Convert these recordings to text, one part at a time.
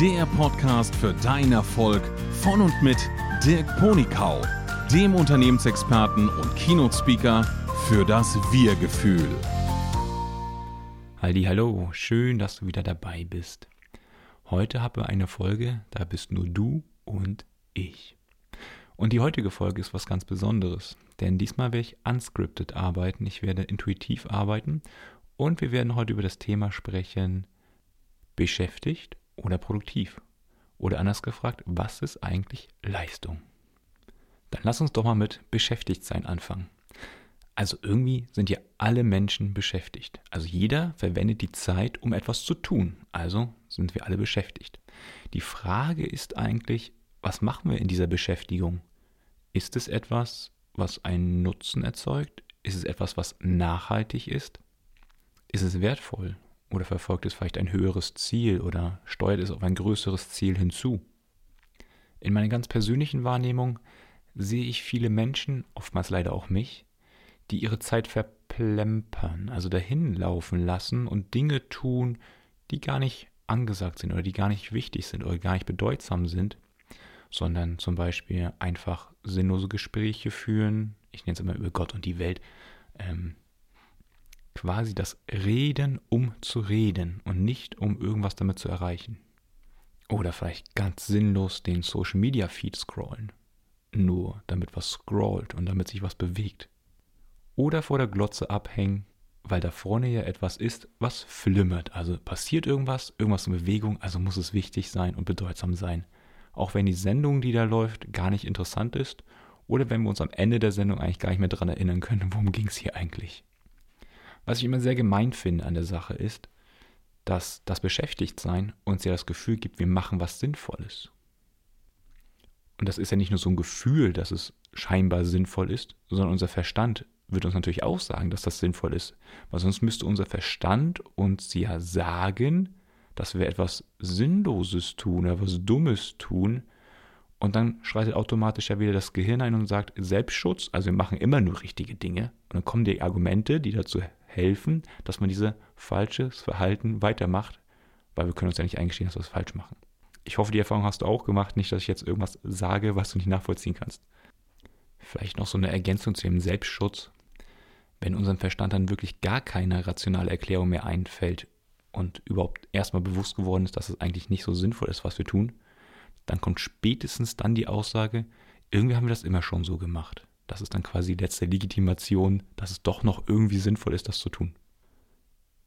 der Podcast für deinen Erfolg von und mit Dirk Ponikau, dem Unternehmensexperten und Keynote-Speaker für das Wir-Gefühl. Halli, hallo, schön, dass du wieder dabei bist. Heute habe ich eine Folge, da bist nur du und ich. Und die heutige Folge ist was ganz Besonderes, denn diesmal werde ich unscripted arbeiten, ich werde intuitiv arbeiten und wir werden heute über das Thema sprechen, beschäftigt oder produktiv? Oder anders gefragt, was ist eigentlich Leistung? Dann lass uns doch mal mit beschäftigt sein anfangen. Also irgendwie sind ja alle Menschen beschäftigt. Also jeder verwendet die Zeit, um etwas zu tun. Also sind wir alle beschäftigt. Die Frage ist eigentlich, was machen wir in dieser Beschäftigung? Ist es etwas, was einen Nutzen erzeugt? Ist es etwas, was nachhaltig ist? Ist es wertvoll? Oder verfolgt es vielleicht ein höheres Ziel oder steuert es auf ein größeres Ziel hinzu? In meiner ganz persönlichen Wahrnehmung sehe ich viele Menschen, oftmals leider auch mich, die ihre Zeit verplempern, also dahin laufen lassen und Dinge tun, die gar nicht angesagt sind oder die gar nicht wichtig sind oder gar nicht bedeutsam sind, sondern zum Beispiel einfach sinnlose Gespräche führen, ich nenne es immer über Gott und die Welt, ähm, quasi das Reden, um zu reden und nicht um irgendwas damit zu erreichen. Oder vielleicht ganz sinnlos den Social Media Feed scrollen. Nur damit was scrollt und damit sich was bewegt. Oder vor der Glotze abhängen, weil da vorne ja etwas ist, was flimmert. Also passiert irgendwas, irgendwas in Bewegung, also muss es wichtig sein und bedeutsam sein. Auch wenn die Sendung, die da läuft, gar nicht interessant ist oder wenn wir uns am Ende der Sendung eigentlich gar nicht mehr daran erinnern können, worum ging es hier eigentlich. Was ich immer sehr gemein finde an der Sache ist, dass das Beschäftigtsein uns ja das Gefühl gibt, wir machen was Sinnvolles. Und das ist ja nicht nur so ein Gefühl, dass es scheinbar sinnvoll ist, sondern unser Verstand wird uns natürlich auch sagen, dass das sinnvoll ist. Weil sonst müsste unser Verstand uns ja sagen, dass wir etwas Sinnloses tun, etwas Dummes tun. Und dann schreitet automatisch ja wieder das Gehirn ein und sagt Selbstschutz, also wir machen immer nur richtige Dinge. Und dann kommen die Argumente, die dazu helfen, dass man dieses falsches Verhalten weitermacht, weil wir können uns ja nicht eingestehen, dass wir es falsch machen. Ich hoffe, die Erfahrung hast du auch gemacht, nicht, dass ich jetzt irgendwas sage, was du nicht nachvollziehen kannst. Vielleicht noch so eine Ergänzung zu dem Selbstschutz. Wenn unserem Verstand dann wirklich gar keine rationale Erklärung mehr einfällt und überhaupt erstmal bewusst geworden ist, dass es eigentlich nicht so sinnvoll ist, was wir tun, dann kommt spätestens dann die Aussage, irgendwie haben wir das immer schon so gemacht. Das ist dann quasi die letzte Legitimation, dass es doch noch irgendwie sinnvoll ist, das zu tun.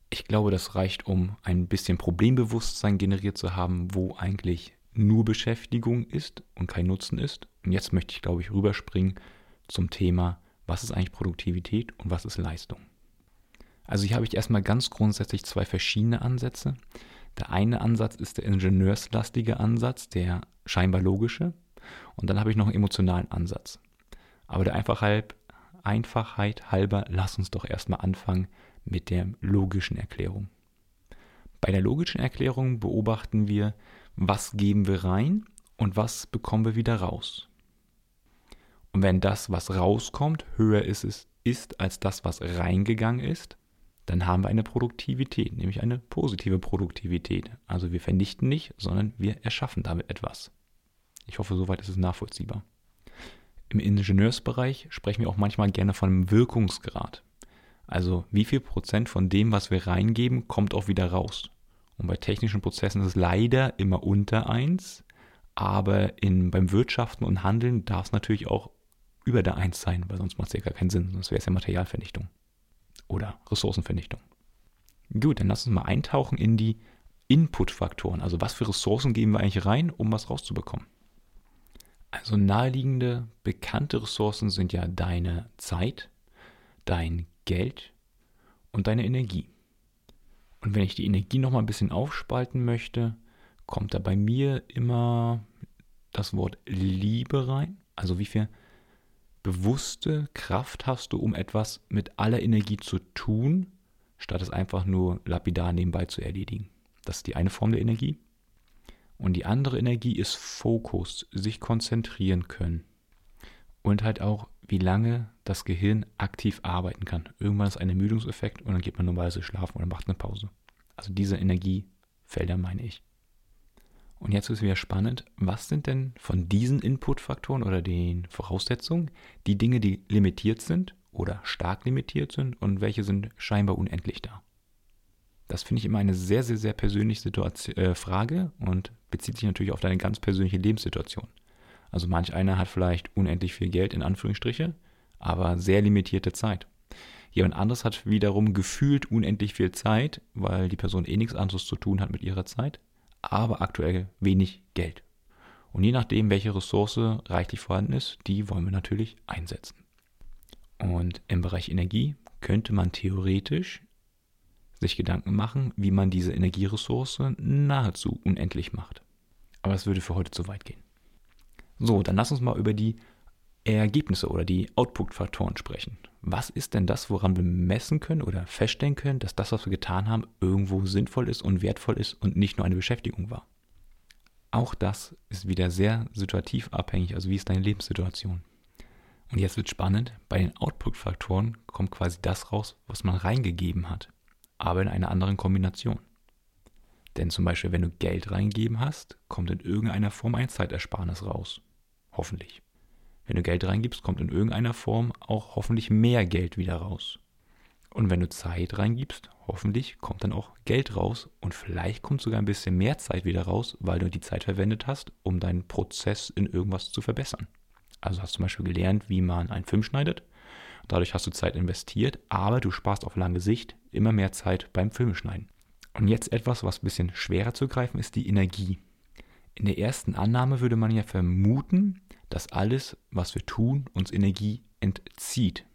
Ich glaube, das reicht, um ein bisschen Problembewusstsein generiert zu haben, wo eigentlich nur Beschäftigung ist und kein Nutzen ist. Und jetzt möchte ich, glaube ich, rüberspringen zum Thema, was ist eigentlich Produktivität und was ist Leistung. Also hier habe ich erstmal ganz grundsätzlich zwei verschiedene Ansätze. Der eine Ansatz ist der ingenieurslastige Ansatz, der scheinbar logische. Und dann habe ich noch einen emotionalen Ansatz. Aber der Einfachheit, Einfachheit halber, lass uns doch erstmal anfangen mit der logischen Erklärung. Bei der logischen Erklärung beobachten wir, was geben wir rein und was bekommen wir wieder raus. Und wenn das, was rauskommt, höher ist, es, ist als das, was reingegangen ist, dann haben wir eine Produktivität, nämlich eine positive Produktivität. Also wir vernichten nicht, sondern wir erschaffen damit etwas. Ich hoffe, soweit ist es nachvollziehbar. Im Ingenieursbereich sprechen wir auch manchmal gerne von einem Wirkungsgrad. Also wie viel Prozent von dem, was wir reingeben, kommt auch wieder raus. Und bei technischen Prozessen ist es leider immer unter 1, aber in, beim Wirtschaften und Handeln darf es natürlich auch über der 1 sein, weil sonst macht es ja gar keinen Sinn, sonst wäre es ja Materialvernichtung oder Ressourcenvernichtung. Gut, dann lass uns mal eintauchen in die Inputfaktoren. Also was für Ressourcen geben wir eigentlich rein, um was rauszubekommen? Also naheliegende, bekannte Ressourcen sind ja deine Zeit, dein Geld und deine Energie. Und wenn ich die Energie noch mal ein bisschen aufspalten möchte, kommt da bei mir immer das Wort Liebe rein. Also wie viel bewusste Kraft hast du, um etwas mit aller Energie zu tun, statt es einfach nur lapidar nebenbei zu erledigen. Das ist die eine Form der Energie. Und die andere Energie ist Fokus, sich konzentrieren können. Und halt auch, wie lange das Gehirn aktiv arbeiten kann. Irgendwann ist ein Ermüdungseffekt und dann geht man normalerweise schlafen oder macht eine Pause. Also diese Energiefelder meine ich. Und jetzt ist wieder spannend, was sind denn von diesen Inputfaktoren oder den Voraussetzungen die Dinge, die limitiert sind oder stark limitiert sind und welche sind scheinbar unendlich da? Das finde ich immer eine sehr, sehr, sehr persönliche Situation, äh, Frage und bezieht sich natürlich auf deine ganz persönliche Lebenssituation. Also manch einer hat vielleicht unendlich viel Geld in Anführungsstriche, aber sehr limitierte Zeit. Jemand anderes hat wiederum gefühlt unendlich viel Zeit, weil die Person eh nichts anderes zu tun hat mit ihrer Zeit, aber aktuell wenig Geld. Und je nachdem, welche Ressource reichlich vorhanden ist, die wollen wir natürlich einsetzen. Und im Bereich Energie könnte man theoretisch sich Gedanken machen, wie man diese Energieressource nahezu unendlich macht. Aber es würde für heute zu weit gehen. So, dann lass uns mal über die Ergebnisse oder die Output-Faktoren sprechen. Was ist denn das, woran wir messen können oder feststellen können, dass das, was wir getan haben, irgendwo sinnvoll ist und wertvoll ist und nicht nur eine Beschäftigung war? Auch das ist wieder sehr situativ abhängig, also wie ist deine Lebenssituation? Und jetzt wird spannend, bei den Output-Faktoren kommt quasi das raus, was man reingegeben hat, aber in einer anderen Kombination. Denn zum Beispiel, wenn du Geld reingegeben hast, kommt in irgendeiner Form ein Zeitersparnis raus. Hoffentlich. Wenn du Geld reingibst, kommt in irgendeiner Form auch hoffentlich mehr Geld wieder raus. Und wenn du Zeit reingibst, hoffentlich kommt dann auch Geld raus und vielleicht kommt sogar ein bisschen mehr Zeit wieder raus, weil du die Zeit verwendet hast, um deinen Prozess in irgendwas zu verbessern. Also hast du zum Beispiel gelernt, wie man einen Film schneidet. Dadurch hast du Zeit investiert, aber du sparst auf lange Sicht immer mehr Zeit beim Filmschneiden. Und jetzt etwas, was ein bisschen schwerer zu greifen ist, die Energie. In der ersten Annahme würde man ja vermuten, dass alles, was wir tun, uns Energie entzieht.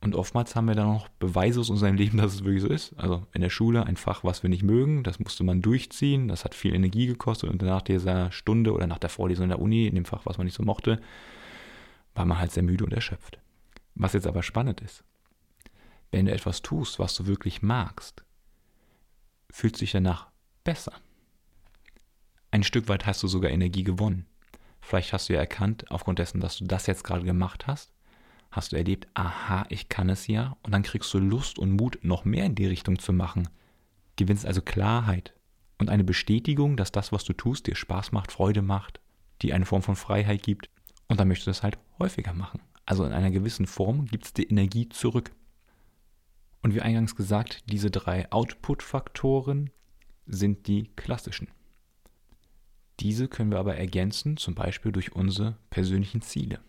Und oftmals haben wir dann noch Beweise aus unserem Leben, dass es wirklich so ist. Also in der Schule ein Fach, was wir nicht mögen, das musste man durchziehen, das hat viel Energie gekostet und nach dieser Stunde oder nach der Vorlesung in der Uni, in dem Fach, was man nicht so mochte, war man halt sehr müde und erschöpft. Was jetzt aber spannend ist, wenn du etwas tust, was du wirklich magst, fühlt sich danach besser. Ein Stück weit hast du sogar Energie gewonnen. Vielleicht hast du ja erkannt, aufgrund dessen, dass du das jetzt gerade gemacht hast, hast du erlebt, aha, ich kann es ja, und dann kriegst du Lust und Mut, noch mehr in die Richtung zu machen. Gewinnst also Klarheit und eine Bestätigung, dass das, was du tust, dir Spaß macht, Freude macht, dir eine Form von Freiheit gibt, und dann möchtest du es halt häufiger machen. Also in einer gewissen Form gibt es dir Energie zurück. Und wie eingangs gesagt, diese drei Output-Faktoren sind die klassischen. Diese können wir aber ergänzen, zum Beispiel durch unsere persönlichen Ziele.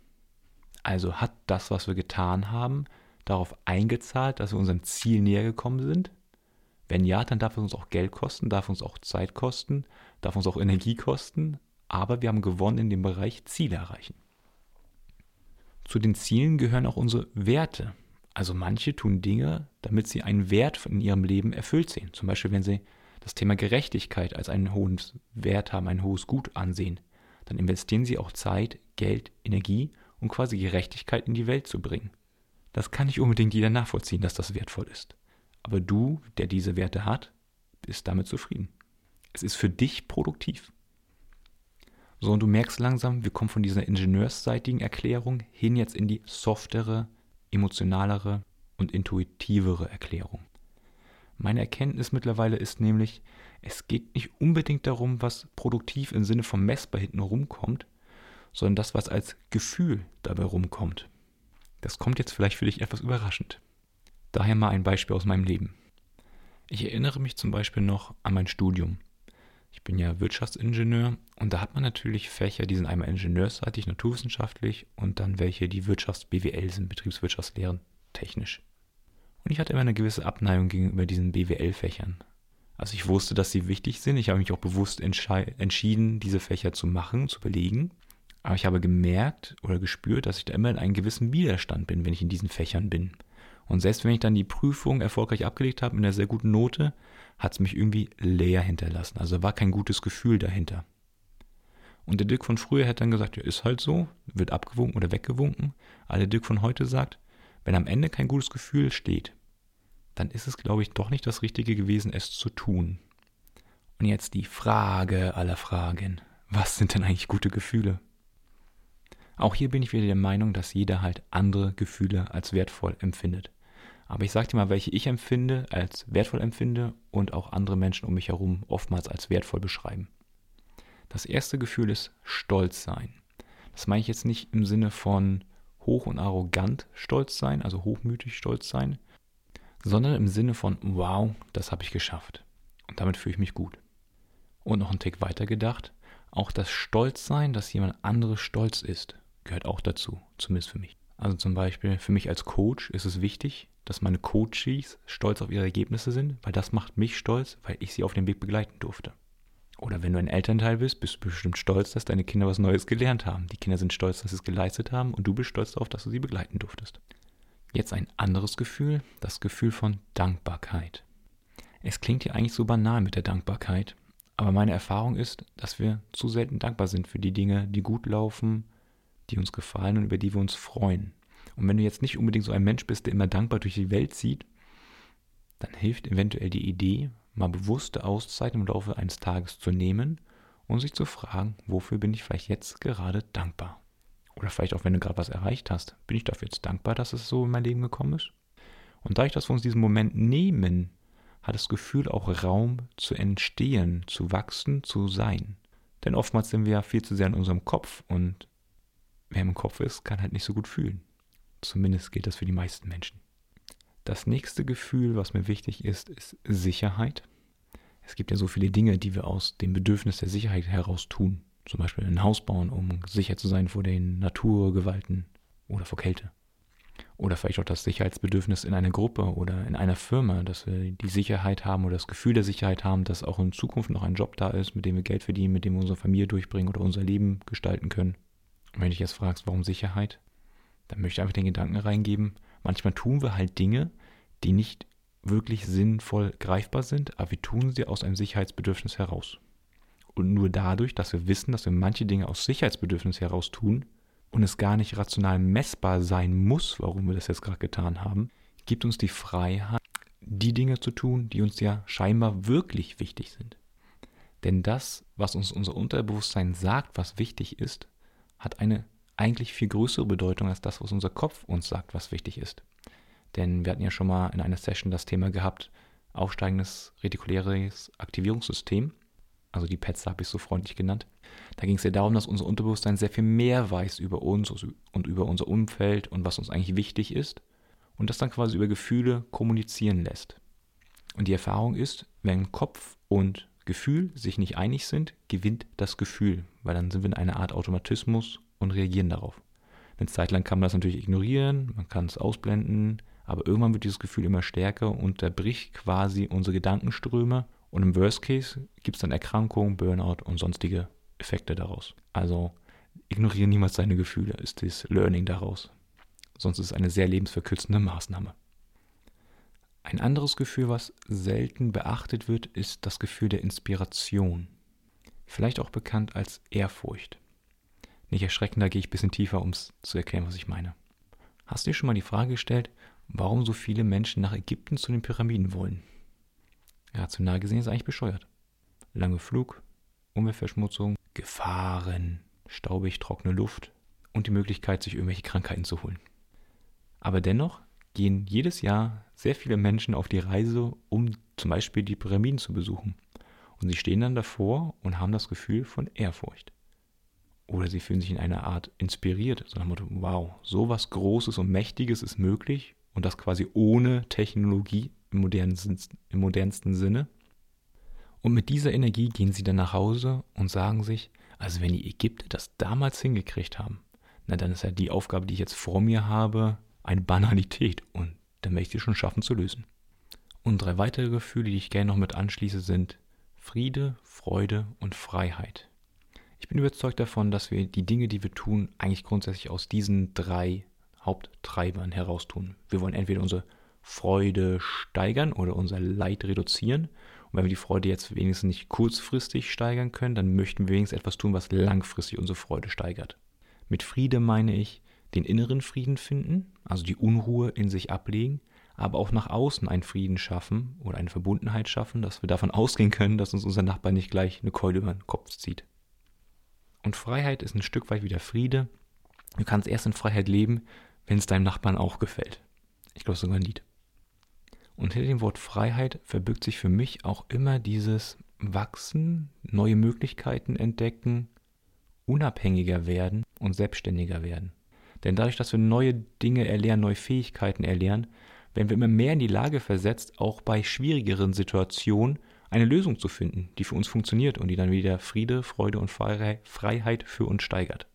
Also hat das, was wir getan haben, darauf eingezahlt, dass wir unserem Ziel näher gekommen sind? Wenn ja, dann darf es uns auch Geld kosten, darf uns auch Zeit kosten, darf uns auch Energie kosten, aber wir haben gewonnen in dem Bereich Ziele erreichen. Zu den Zielen gehören auch unsere Werte. Also manche tun Dinge, damit sie einen Wert in ihrem Leben erfüllt sehen. Zum Beispiel, wenn sie das Thema Gerechtigkeit als einen hohen Wert haben, ein hohes Gut ansehen, dann investieren sie auch Zeit, Geld, Energie, um quasi Gerechtigkeit in die Welt zu bringen. Das kann nicht unbedingt jeder nachvollziehen, dass das wertvoll ist. Aber du, der diese Werte hat, bist damit zufrieden. Es ist für dich produktiv. So, und du merkst langsam, wir kommen von dieser ingenieursseitigen Erklärung hin jetzt in die softere, emotionalere und intuitivere Erklärung. Meine Erkenntnis mittlerweile ist nämlich, es geht nicht unbedingt darum, was produktiv im Sinne von messbar hinten rumkommt, sondern das, was als Gefühl dabei rumkommt. Das kommt jetzt vielleicht für dich etwas überraschend. Daher mal ein Beispiel aus meinem Leben. Ich erinnere mich zum Beispiel noch an mein Studium. Ich bin ja Wirtschaftsingenieur und da hat man natürlich Fächer, die sind einmal ingenieursseitig, naturwissenschaftlich und dann welche, die Wirtschafts-BWL sind, Betriebswirtschaftslehren, technisch. Und ich hatte immer eine gewisse Abneigung gegenüber diesen BWL-Fächern. Also ich wusste, dass sie wichtig sind. Ich habe mich auch bewusst entschieden, diese Fächer zu machen, zu belegen. Aber ich habe gemerkt oder gespürt, dass ich da immer in einem gewissen Widerstand bin, wenn ich in diesen Fächern bin. Und selbst wenn ich dann die Prüfung erfolgreich abgelegt habe mit einer sehr guten Note, hat es mich irgendwie leer hinterlassen. Also war kein gutes Gefühl dahinter. Und der Dirk von früher hätte dann gesagt, ja, ist halt so, wird abgewunken oder weggewunken. Aber der Dirk von heute sagt, wenn am Ende kein gutes Gefühl steht, dann ist es, glaube ich, doch nicht das Richtige gewesen, es zu tun. Und jetzt die Frage aller Fragen. Was sind denn eigentlich gute Gefühle? Auch hier bin ich wieder der Meinung, dass jeder halt andere Gefühle als wertvoll empfindet. Aber ich sage dir mal, welche ich empfinde, als wertvoll empfinde und auch andere Menschen um mich herum oftmals als wertvoll beschreiben. Das erste Gefühl ist Stolz sein. Das meine ich jetzt nicht im Sinne von hoch und arrogant stolz sein, also hochmütig stolz sein, sondern im Sinne von wow, das habe ich geschafft. Und damit fühle ich mich gut. Und noch einen Tick weiter gedacht, auch das Stolzsein, dass jemand anderes stolz ist, gehört auch dazu, zumindest für mich. Also zum Beispiel für mich als Coach ist es wichtig, dass meine Coaches stolz auf ihre Ergebnisse sind, weil das macht mich stolz, weil ich sie auf dem Weg begleiten durfte. Oder wenn du ein Elternteil bist, bist du bestimmt stolz, dass deine Kinder was Neues gelernt haben. Die Kinder sind stolz, dass sie es geleistet haben und du bist stolz darauf, dass du sie begleiten durftest. Jetzt ein anderes Gefühl, das Gefühl von Dankbarkeit. Es klingt ja eigentlich so banal mit der Dankbarkeit, aber meine Erfahrung ist, dass wir zu selten dankbar sind für die Dinge, die gut laufen, die uns gefallen und über die wir uns freuen. Und wenn du jetzt nicht unbedingt so ein Mensch bist, der immer dankbar durch die Welt zieht, dann hilft eventuell die Idee, mal bewusste Auszeiten im Laufe eines Tages zu nehmen und sich zu fragen, wofür bin ich vielleicht jetzt gerade dankbar? Oder vielleicht auch, wenn du gerade was erreicht hast, bin ich dafür jetzt dankbar, dass es so in mein Leben gekommen ist? Und dadurch, dass wir uns diesen Moment nehmen, hat das Gefühl auch Raum zu entstehen, zu wachsen, zu sein. Denn oftmals sind wir ja viel zu sehr in unserem Kopf und wer im Kopf ist, kann halt nicht so gut fühlen. Zumindest gilt das für die meisten Menschen. Das nächste Gefühl, was mir wichtig ist, ist Sicherheit. Es gibt ja so viele Dinge, die wir aus dem Bedürfnis der Sicherheit heraus tun. Zum Beispiel ein Haus bauen, um sicher zu sein vor den Naturgewalten oder vor Kälte. Oder vielleicht auch das Sicherheitsbedürfnis in einer Gruppe oder in einer Firma, dass wir die Sicherheit haben oder das Gefühl der Sicherheit haben, dass auch in Zukunft noch ein Job da ist, mit dem wir Geld verdienen, mit dem wir unsere Familie durchbringen oder unser Leben gestalten können. Und wenn du dich jetzt fragst, warum Sicherheit, dann möchte ich einfach den Gedanken reingeben, manchmal tun wir halt Dinge, die nicht wirklich sinnvoll greifbar sind, aber wir tun sie aus einem Sicherheitsbedürfnis heraus. Und nur dadurch, dass wir wissen, dass wir manche Dinge aus Sicherheitsbedürfnis heraus tun und es gar nicht rational messbar sein muss, warum wir das jetzt gerade getan haben, gibt uns die Freiheit, die Dinge zu tun, die uns ja scheinbar wirklich wichtig sind. Denn das, was uns unser Unterbewusstsein sagt, was wichtig ist, hat eine eigentlich viel größere Bedeutung als das, was unser Kopf uns sagt, was wichtig ist. Denn wir hatten ja schon mal in einer Session das Thema gehabt, aufsteigendes retikuläres Aktivierungssystem also die Pets habe ich so freundlich genannt. Da ging es ja darum, dass unser Unterbewusstsein sehr viel mehr weiß über uns und über unser Umfeld und was uns eigentlich wichtig ist und das dann quasi über Gefühle kommunizieren lässt. Und die Erfahrung ist, wenn Kopf und Gefühl sich nicht einig sind, gewinnt das Gefühl, weil dann sind wir in einer Art Automatismus und reagieren darauf. Eine Zeit lang kann man das natürlich ignorieren, man kann es ausblenden, aber irgendwann wird dieses Gefühl immer stärker und unterbricht quasi unsere Gedankenströme und im Worst Case gibt es dann Erkrankungen, Burnout und sonstige Effekte daraus. Also ignoriere niemals deine Gefühle, ist das Learning daraus. Sonst ist es eine sehr lebensverkürzende Maßnahme. Ein anderes Gefühl, was selten beachtet wird, ist das Gefühl der Inspiration. Vielleicht auch bekannt als Ehrfurcht. Nicht erschrecken, da gehe ich ein bisschen tiefer, um es zu erklären, was ich meine. Hast du dir schon mal die Frage gestellt, warum so viele Menschen nach Ägypten zu den Pyramiden wollen? Rational gesehen ist eigentlich bescheuert. Lange Flug, Umweltverschmutzung, Gefahren, staubig, trockene Luft und die Möglichkeit, sich irgendwelche Krankheiten zu holen. Aber dennoch gehen jedes Jahr sehr viele Menschen auf die Reise, um zum Beispiel die Pyramiden zu besuchen. Und sie stehen dann davor und haben das Gefühl von Ehrfurcht. Oder sie fühlen sich in einer Art inspiriert, so nach dem Motto, wow, so was Großes und Mächtiges ist möglich und das quasi ohne Technologie im modernsten, im modernsten Sinne. Und mit dieser Energie gehen sie dann nach Hause und sagen sich, also wenn die Ägypter das damals hingekriegt haben, na dann ist ja die Aufgabe, die ich jetzt vor mir habe, eine Banalität und dann werde ich sie schon schaffen zu lösen. Und drei weitere Gefühle, die ich gerne noch mit anschließe, sind Friede, Freude und Freiheit. Ich bin überzeugt davon, dass wir die Dinge, die wir tun, eigentlich grundsätzlich aus diesen drei Haupttreibern heraus tun. Wir wollen entweder unsere Freude steigern oder unser Leid reduzieren. Und wenn wir die Freude jetzt wenigstens nicht kurzfristig steigern können, dann möchten wir wenigstens etwas tun, was langfristig unsere Freude steigert. Mit Friede meine ich den inneren Frieden finden, also die Unruhe in sich ablegen, aber auch nach außen einen Frieden schaffen oder eine Verbundenheit schaffen, dass wir davon ausgehen können, dass uns unser Nachbar nicht gleich eine Keule über den Kopf zieht. Und Freiheit ist ein Stück weit wieder Friede. Du kannst erst in Freiheit leben, wenn es deinem Nachbarn auch gefällt. Ich glaube sogar ein Lied. Und hinter dem Wort Freiheit verbirgt sich für mich auch immer dieses wachsen, neue Möglichkeiten entdecken, unabhängiger werden und selbstständiger werden. Denn dadurch, dass wir neue Dinge erlernen, neue Fähigkeiten erlernen, werden wir immer mehr in die Lage versetzt, auch bei schwierigeren Situationen eine Lösung zu finden, die für uns funktioniert und die dann wieder Friede, Freude und Freiheit für uns steigert.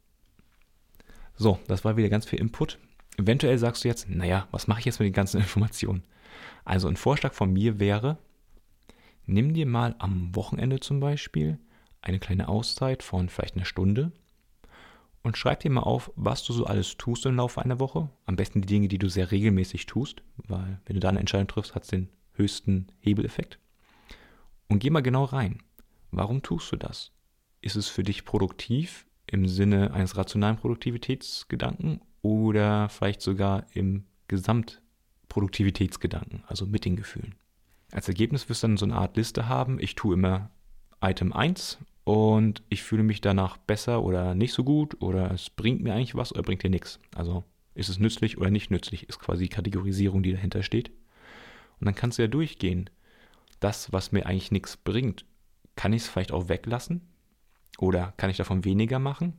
So, das war wieder ganz viel Input. Eventuell sagst du jetzt, naja, was mache ich jetzt mit den ganzen Informationen? Also ein Vorschlag von mir wäre, nimm dir mal am Wochenende zum Beispiel eine kleine Auszeit von vielleicht einer Stunde und schreib dir mal auf, was du so alles tust im Laufe einer Woche. Am besten die Dinge, die du sehr regelmäßig tust, weil wenn du da eine Entscheidung triffst, hat es den höchsten Hebeleffekt. Und geh mal genau rein. Warum tust du das? Ist es für dich produktiv im Sinne eines rationalen Produktivitätsgedanken oder vielleicht sogar im Gesamtproduktivitätsgedanken, also mit den Gefühlen? Als Ergebnis wirst du dann so eine Art Liste haben. Ich tue immer Item 1 und ich fühle mich danach besser oder nicht so gut oder es bringt mir eigentlich was oder bringt dir nichts. Also ist es nützlich oder nicht nützlich, ist quasi die Kategorisierung, die dahinter steht. Und dann kannst du ja durchgehen. Das, was mir eigentlich nichts bringt, kann ich es vielleicht auch weglassen? Oder kann ich davon weniger machen?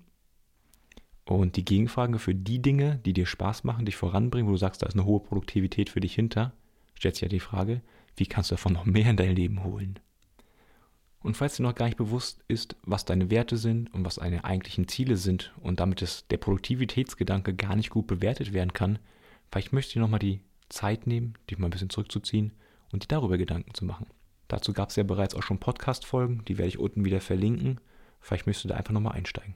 Und die Gegenfrage für die Dinge, die dir Spaß machen, dich voranbringen, wo du sagst, da ist eine hohe Produktivität für dich hinter, stellt sich ja die Frage, wie kannst du davon noch mehr in dein Leben holen? Und falls dir noch gar nicht bewusst ist, was deine Werte sind und was deine eigentlichen Ziele sind und damit es der Produktivitätsgedanke gar nicht gut bewertet werden kann, vielleicht möchtest du nochmal die Zeit nehmen, dich mal ein bisschen zurückzuziehen und dir darüber Gedanken zu machen. Dazu gab es ja bereits auch schon Podcast-Folgen, die werde ich unten wieder verlinken. Vielleicht möchtest du da einfach nochmal einsteigen.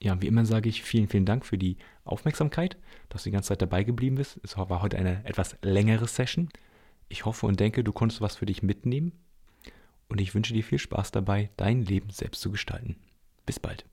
Ja, wie immer sage ich vielen, vielen Dank für die Aufmerksamkeit, dass du die ganze Zeit dabei geblieben bist. Es war heute eine etwas längere Session. Ich hoffe und denke, du konntest was für dich mitnehmen und ich wünsche dir viel Spaß dabei, dein Leben selbst zu gestalten. Bis bald.